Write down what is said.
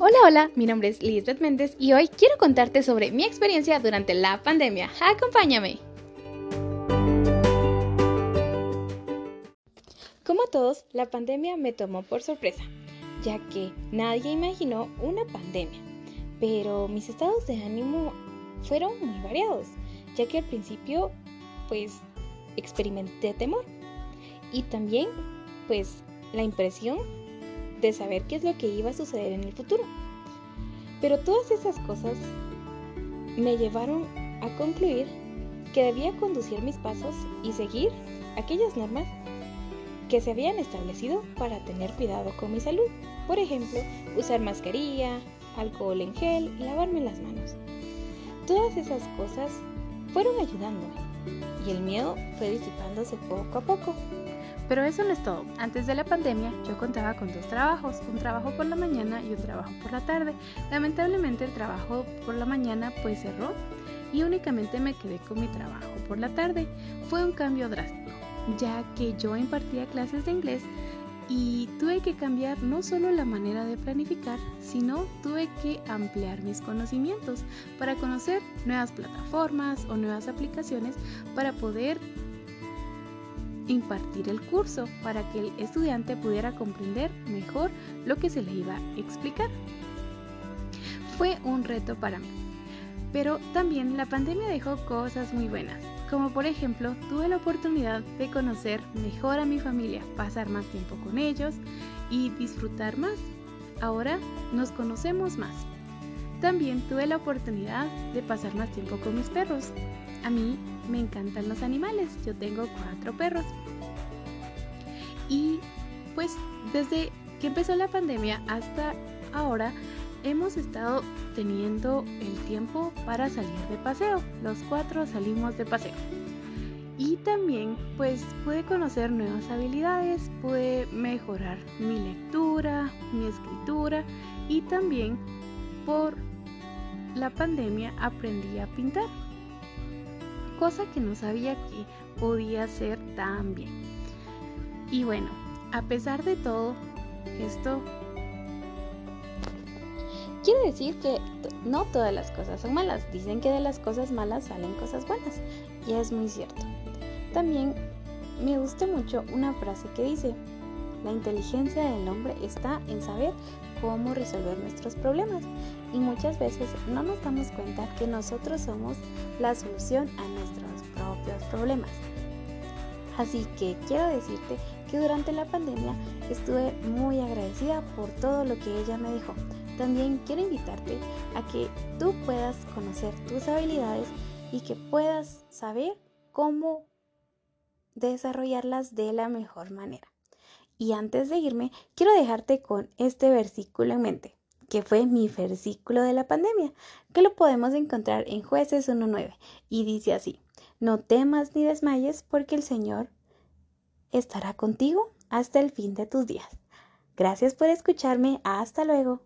Hola, hola, mi nombre es Lisbeth Méndez y hoy quiero contarte sobre mi experiencia durante la pandemia. Acompáñame. Como todos, la pandemia me tomó por sorpresa, ya que nadie imaginó una pandemia. Pero mis estados de ánimo fueron muy variados, ya que al principio, pues, experimenté temor y también, pues, la impresión de saber qué es lo que iba a suceder en el futuro. Pero todas esas cosas me llevaron a concluir que debía conducir mis pasos y seguir aquellas normas que se habían establecido para tener cuidado con mi salud. Por ejemplo, usar mascarilla, alcohol en gel y lavarme las manos. Todas esas cosas fueron ayudándome y el miedo fue disipándose poco a poco. Pero eso no es todo. Antes de la pandemia yo contaba con dos trabajos, un trabajo por la mañana y un trabajo por la tarde. Lamentablemente el trabajo por la mañana pues cerró y únicamente me quedé con mi trabajo por la tarde. Fue un cambio drástico, ya que yo impartía clases de inglés y tuve que cambiar no solo la manera de planificar, sino tuve que ampliar mis conocimientos para conocer nuevas plataformas o nuevas aplicaciones para poder impartir el curso para que el estudiante pudiera comprender mejor lo que se le iba a explicar. Fue un reto para mí, pero también la pandemia dejó cosas muy buenas, como por ejemplo tuve la oportunidad de conocer mejor a mi familia, pasar más tiempo con ellos y disfrutar más. Ahora nos conocemos más. También tuve la oportunidad de pasar más tiempo con mis perros. A mí me encantan los animales, yo tengo cuatro perros. Y pues desde que empezó la pandemia hasta ahora hemos estado teniendo el tiempo para salir de paseo. Los cuatro salimos de paseo. Y también pues pude conocer nuevas habilidades, pude mejorar mi lectura, mi escritura y también por la pandemia aprendí a pintar cosa que no sabía que podía ser tan bien. Y bueno, a pesar de todo, esto quiere decir que no todas las cosas son malas. Dicen que de las cosas malas salen cosas buenas. Y es muy cierto. También me gusta mucho una frase que dice, la inteligencia del hombre está en saber cómo resolver nuestros problemas y muchas veces no nos damos cuenta que nosotros somos la solución a nuestros propios problemas. Así que quiero decirte que durante la pandemia estuve muy agradecida por todo lo que ella me dejó. También quiero invitarte a que tú puedas conocer tus habilidades y que puedas saber cómo desarrollarlas de la mejor manera. Y antes de irme, quiero dejarte con este versículo en mente, que fue mi versículo de la pandemia, que lo podemos encontrar en jueces 1.9, y dice así, no temas ni desmayes porque el Señor estará contigo hasta el fin de tus días. Gracias por escucharme, hasta luego.